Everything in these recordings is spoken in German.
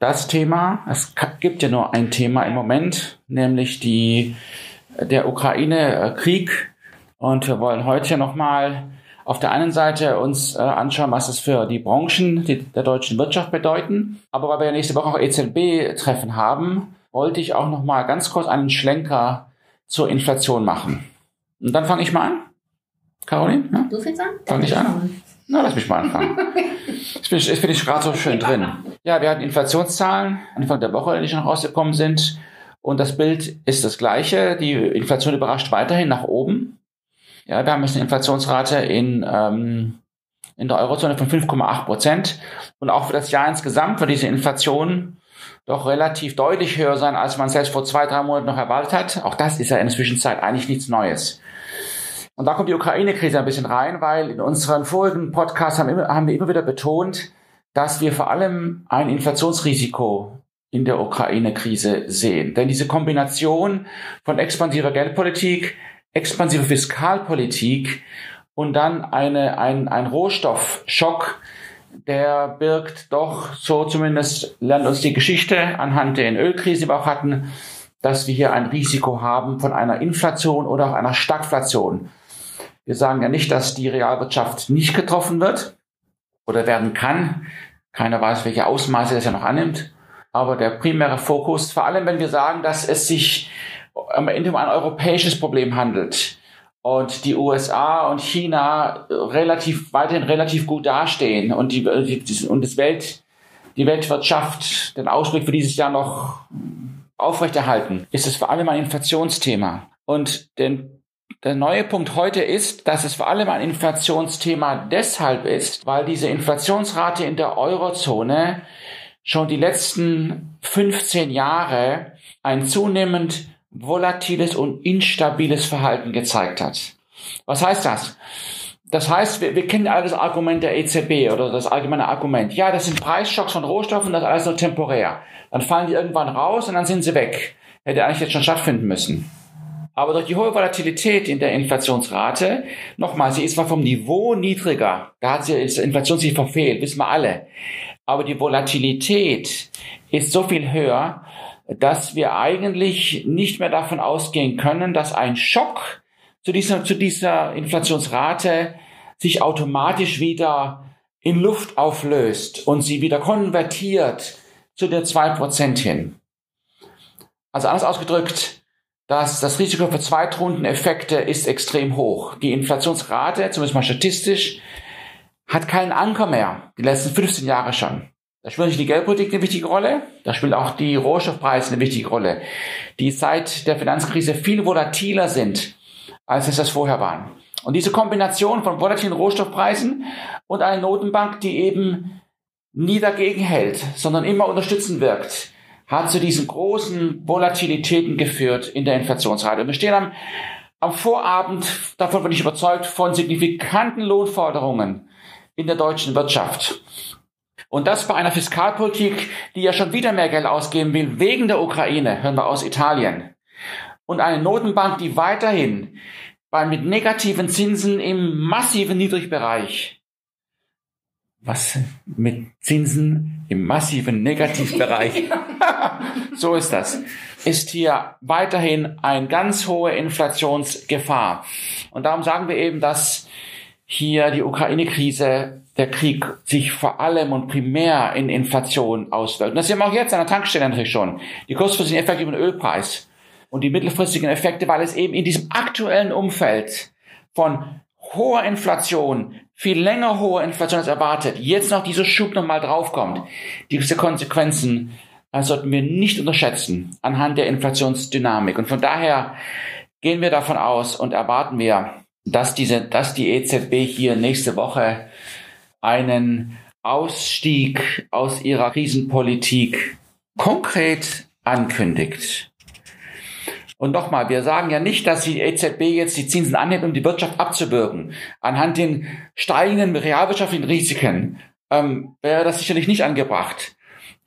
das Thema, es gibt ja nur ein Thema im Moment, nämlich die, der Ukraine-Krieg. Und wir wollen heute nochmal auf der einen Seite uns äh, anschauen, was es für die Branchen die, der deutschen Wirtschaft bedeuten. Aber weil wir ja nächste Woche auch EZB-Treffen haben, wollte ich auch nochmal ganz kurz einen Schlenker zur Inflation machen. Und dann fange ich mal an. Caroline? Ja? Du fängst an? Fang ich an? Na, lass mich mal anfangen. Ich bin, ich bin ich gerade so schön drin. Ja, wir hatten Inflationszahlen Anfang der Woche, die schon rausgekommen sind. Und das Bild ist das gleiche. Die Inflation überrascht weiterhin nach oben. Ja, wir haben jetzt eine Inflationsrate in, ähm, in der Eurozone von 5,8 Prozent. Und auch für das Jahr insgesamt wird diese Inflation doch relativ deutlich höher sein, als man selbst vor zwei, drei Monaten noch erwartet hat. Auch das ist ja in der Zwischenzeit eigentlich nichts Neues. Und da kommt die Ukraine-Krise ein bisschen rein, weil in unseren vorigen Podcasts haben, immer, haben wir immer wieder betont, dass wir vor allem ein Inflationsrisiko in der Ukraine-Krise sehen. Denn diese Kombination von expansiver Geldpolitik, expansiver Fiskalpolitik und dann eine, ein, ein Rohstoffschock, der birgt doch, so zumindest lernt uns die Geschichte anhand der Ölkrise, die wir auch hatten, dass wir hier ein Risiko haben von einer Inflation oder auch einer Stagflation. Wir sagen ja nicht, dass die Realwirtschaft nicht getroffen wird oder werden kann. Keiner weiß, welche Ausmaße das ja noch annimmt. Aber der primäre Fokus, vor allem wenn wir sagen, dass es sich am Ende um ein europäisches Problem handelt und die USA und China relativ weiterhin relativ gut dastehen und die, und das Welt die Weltwirtschaft den Ausblick für dieses Jahr noch aufrechterhalten, ist es vor allem ein Inflationsthema. Und den der neue Punkt heute ist, dass es vor allem ein Inflationsthema deshalb ist, weil diese Inflationsrate in der Eurozone schon die letzten 15 Jahre ein zunehmend volatiles und instabiles Verhalten gezeigt hat. Was heißt das? Das heißt, wir, wir kennen alle das Argument der EZB oder das allgemeine Argument. Ja, das sind Preisschocks von Rohstoffen, das ist alles nur temporär. Dann fallen die irgendwann raus und dann sind sie weg. Hätte eigentlich jetzt schon stattfinden müssen. Aber durch die hohe Volatilität in der Inflationsrate, nochmal, sie ist zwar vom Niveau niedriger, da hat sie das Inflationsziel verfehlt, wissen wir alle. Aber die Volatilität ist so viel höher, dass wir eigentlich nicht mehr davon ausgehen können, dass ein Schock zu dieser, zu dieser Inflationsrate sich automatisch wieder in Luft auflöst und sie wieder konvertiert zu der zwei Prozent hin. Also anders ausgedrückt, dass das Risiko für Zweitrundeneffekte ist extrem hoch. Die Inflationsrate, zumindest mal statistisch, hat keinen Anker mehr, die letzten 15 Jahre schon. Da spielt nicht die Geldpolitik eine wichtige Rolle, da spielt auch die Rohstoffpreise eine wichtige Rolle, die seit der Finanzkrise viel volatiler sind, als es das vorher waren. Und diese Kombination von volatilen Rohstoffpreisen und einer Notenbank, die eben nie dagegen hält, sondern immer unterstützend wirkt, hat zu diesen großen Volatilitäten geführt in der Inflationsrate. Und wir stehen am, am Vorabend, davon bin ich überzeugt, von signifikanten Lohnforderungen in der deutschen Wirtschaft. Und das bei einer Fiskalpolitik, die ja schon wieder mehr Geld ausgeben will, wegen der Ukraine, hören wir aus Italien. Und eine Notenbank, die weiterhin bei, mit negativen Zinsen im massiven Niedrigbereich was mit Zinsen im massiven Negativbereich. so ist das. Ist hier weiterhin eine ganz hohe Inflationsgefahr. Und darum sagen wir eben, dass hier die Ukraine-Krise, der Krieg sich vor allem und primär in Inflation auswirkt. Und das sehen wir auch jetzt an der Tankstelle natürlich schon. Die kurzfristigen Effekte über den Ölpreis und die mittelfristigen Effekte, weil es eben in diesem aktuellen Umfeld von hoher Inflation, viel länger hohe Inflation als erwartet, jetzt noch dieser Schub nochmal draufkommt, diese Konsequenzen äh, sollten wir nicht unterschätzen anhand der Inflationsdynamik. Und von daher gehen wir davon aus und erwarten wir, dass diese, dass die EZB hier nächste Woche einen Ausstieg aus ihrer Krisenpolitik konkret ankündigt. Und nochmal, wir sagen ja nicht, dass die EZB jetzt die Zinsen anhebt, um die Wirtschaft abzubürgen. Anhand den steigenden realwirtschaftlichen Risiken ähm, wäre das sicherlich nicht angebracht.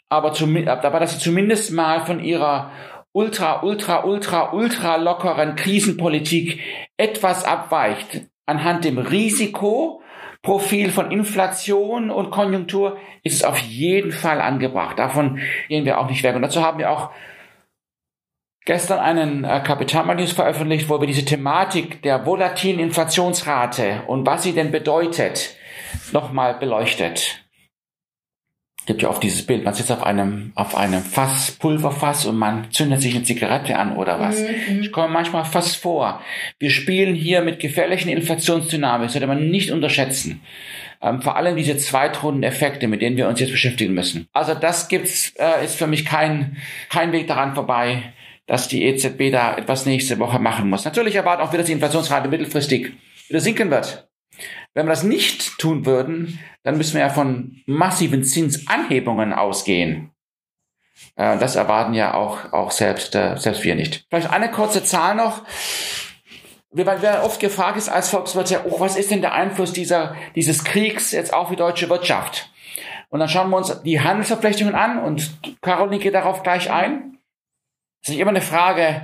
Aber, zum, aber dass sie zumindest mal von ihrer ultra, ultra, ultra, ultra lockeren Krisenpolitik etwas abweicht anhand dem Risikoprofil von Inflation und Konjunktur ist es auf jeden Fall angebracht. Davon gehen wir auch nicht weg. Und dazu haben wir auch gestern einen äh, Kapitalmarkt veröffentlicht, wo wir diese Thematik der volatilen Inflationsrate und was sie denn bedeutet, nochmal beleuchtet. Gibt ja oft dieses Bild, man sitzt auf einem, auf einem Fass, Pulverfass und man zündet sich eine Zigarette an oder was. Mhm. Ich komme manchmal fast vor. Wir spielen hier mit gefährlichen Inflationsdynamik, sollte man nicht unterschätzen. Ähm, vor allem diese Zweitrundeneffekte, mit denen wir uns jetzt beschäftigen müssen. Also das gibt's, äh, ist für mich kein, kein Weg daran vorbei, dass die EZB da etwas nächste Woche machen muss. Natürlich erwarten auch wir, dass die Inflationsrate mittelfristig wieder sinken wird. Wenn wir das nicht tun würden, dann müssen wir ja von massiven Zinsanhebungen ausgehen. Äh, das erwarten ja auch, auch selbst, äh, selbst wir nicht. Vielleicht eine kurze Zahl noch. Wir werden oft gefragt ist als Volkswirt, ja, oh, was ist denn der Einfluss dieser, dieses Kriegs jetzt auf die deutsche Wirtschaft? Und dann schauen wir uns die Handelsverflechtungen an und Caroline geht darauf gleich ein. Es ist immer eine Frage,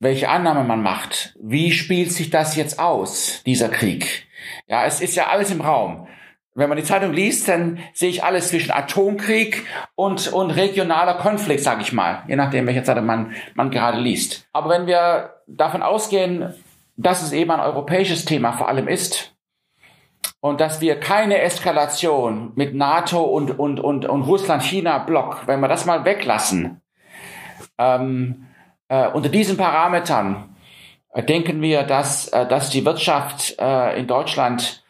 welche Annahme man macht. Wie spielt sich das jetzt aus, dieser Krieg? Ja, es ist ja alles im Raum. Wenn man die Zeitung liest, dann sehe ich alles zwischen Atomkrieg und, und regionaler Konflikt, sage ich mal, je nachdem, welche Zeitung man, man gerade liest. Aber wenn wir davon ausgehen, dass es eben ein europäisches Thema vor allem ist und dass wir keine Eskalation mit NATO und, und, und, und Russland-China-Block, wenn wir das mal weglassen, ähm, äh, unter diesen Parametern äh, denken wir, dass, äh, dass die Wirtschaft äh, in Deutschland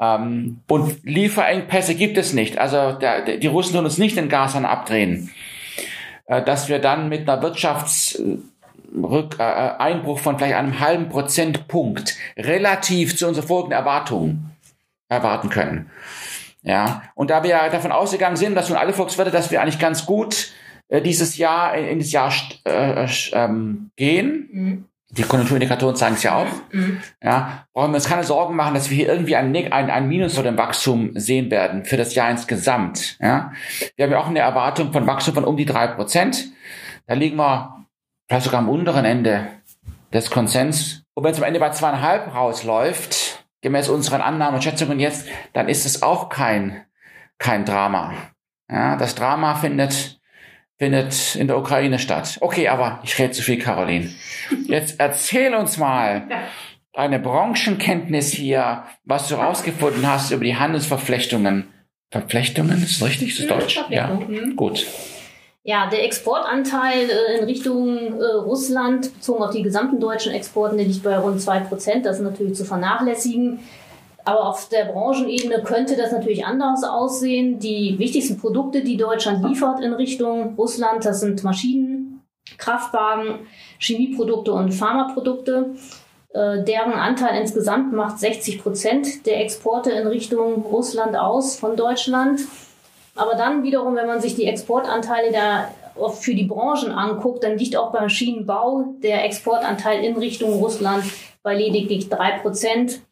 ähm, und Lieferengpässe gibt es nicht. Also der, die Russen tun uns nicht den Gashahn abdrehen. Äh, dass wir dann mit einer Wirtschaftseinbruch äh, von vielleicht einem halben Prozentpunkt relativ zu unseren folgenden Erwartungen erwarten können. Ja, und da wir davon ausgegangen sind, dass nun alle Volkswirte, dass wir eigentlich ganz gut dieses Jahr in, in das Jahr äh, ähm, gehen. Mhm. Die Konjunkturindikatoren zeigen es ja auch. Mhm. Ja, brauchen wir uns keine Sorgen machen, dass wir hier irgendwie ein, ein, ein Minus vor dem Wachstum sehen werden für das Jahr insgesamt. Ja, wir haben ja auch eine Erwartung von Wachstum von um die drei Prozent. Da liegen wir vielleicht sogar am unteren Ende des Konsens. Und wenn es am Ende bei zweieinhalb rausläuft, gemäß unseren Annahmen und Schätzungen jetzt, dann ist es auch kein, kein Drama. Ja, das Drama findet findet in der Ukraine statt. Okay, aber ich rede zu viel, Caroline. Jetzt erzähl uns mal deine Branchenkenntnis hier, was du rausgefunden hast über die Handelsverflechtungen. Verflechtungen, ist das richtig? Ist das Deutsch? Ja, mhm. gut. Ja, der Exportanteil äh, in Richtung äh, Russland, bezogen auf die gesamten deutschen Exporten, der liegt bei rund 2%. Das ist natürlich zu vernachlässigen. Aber auf der Branchenebene könnte das natürlich anders aussehen. Die wichtigsten Produkte, die Deutschland liefert in Richtung Russland, das sind Maschinen, Kraftwagen, Chemieprodukte und Pharmaprodukte. Äh, deren Anteil insgesamt macht 60 Prozent der Exporte in Richtung Russland aus von Deutschland. Aber dann wiederum, wenn man sich die Exportanteile der für die Branchen anguckt, dann liegt auch beim Maschinenbau der Exportanteil in Richtung Russland bei lediglich drei Prozent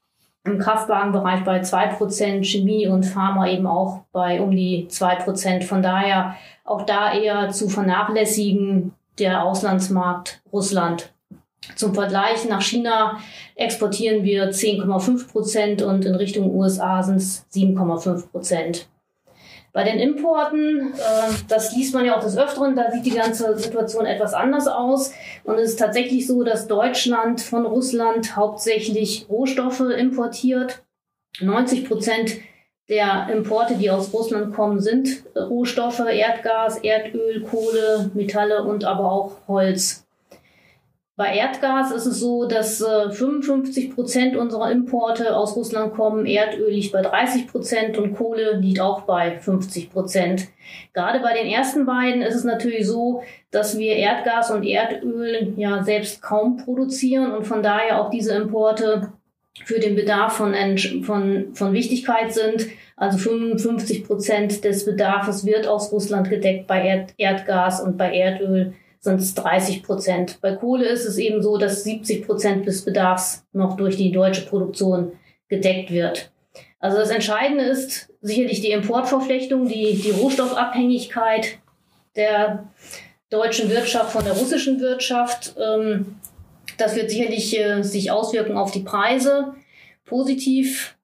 im Kraftwagenbereich bei zwei Prozent, Chemie und Pharma eben auch bei um die zwei Prozent. Von daher auch da eher zu vernachlässigen der Auslandsmarkt Russland. Zum Vergleich nach China exportieren wir 10,5 Prozent und in Richtung USA sind es 7,5 Prozent. Bei den Importen, äh, das liest man ja auch des Öfteren, da sieht die ganze Situation etwas anders aus. Und es ist tatsächlich so, dass Deutschland von Russland hauptsächlich Rohstoffe importiert. 90 Prozent der Importe, die aus Russland kommen, sind Rohstoffe, Erdgas, Erdöl, Kohle, Metalle und aber auch Holz. Bei Erdgas ist es so, dass äh, 55 Prozent unserer Importe aus Russland kommen. Erdöl liegt bei 30 Prozent und Kohle liegt auch bei 50 Prozent. Gerade bei den ersten beiden ist es natürlich so, dass wir Erdgas und Erdöl ja selbst kaum produzieren und von daher auch diese Importe für den Bedarf von, von, von Wichtigkeit sind. Also 55 Prozent des Bedarfs wird aus Russland gedeckt bei Erd Erdgas und bei Erdöl sind es 30 Prozent. Bei Kohle ist es eben so, dass 70 Prozent des Bedarfs noch durch die deutsche Produktion gedeckt wird. Also das Entscheidende ist sicherlich die Importverflechtung, die, die Rohstoffabhängigkeit der deutschen Wirtschaft von der russischen Wirtschaft. Ähm, das wird sicherlich äh, sich auswirken auf die Preise. Positiv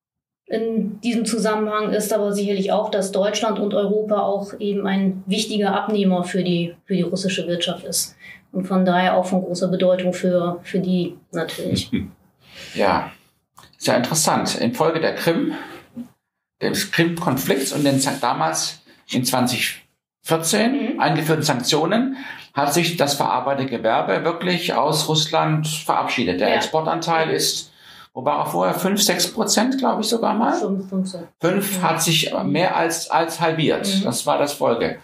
in diesem Zusammenhang ist aber sicherlich auch, dass Deutschland und Europa auch eben ein wichtiger Abnehmer für die, für die russische Wirtschaft ist. Und von daher auch von großer Bedeutung für, für die natürlich. Ja, sehr interessant. Infolge der Krim, des Krim-Konflikts und den damals in 2014 mhm. eingeführten Sanktionen hat sich das verarbeitete Gewerbe wirklich aus Russland verabschiedet. Der ja. Exportanteil ist wo war er vorher? 5, 6 Prozent, glaube ich sogar mal. 5, 5, 5 hat sich mehr als, als halbiert. Mhm. Das war das Folge.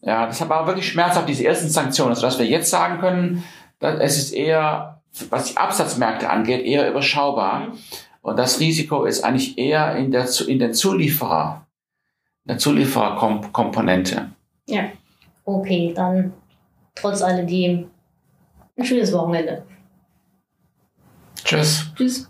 Ja, das war wirklich schmerzhaft, diese ersten Sanktionen, sodass wir jetzt sagen können, es ist eher, was die Absatzmärkte angeht, eher überschaubar. Mhm. Und das Risiko ist eigentlich eher in der, in den Zulieferer, der Zuliefererkomponente. Ja. Okay, dann trotz alledem ein schönes Wochenende. Tschüss. Tschüss.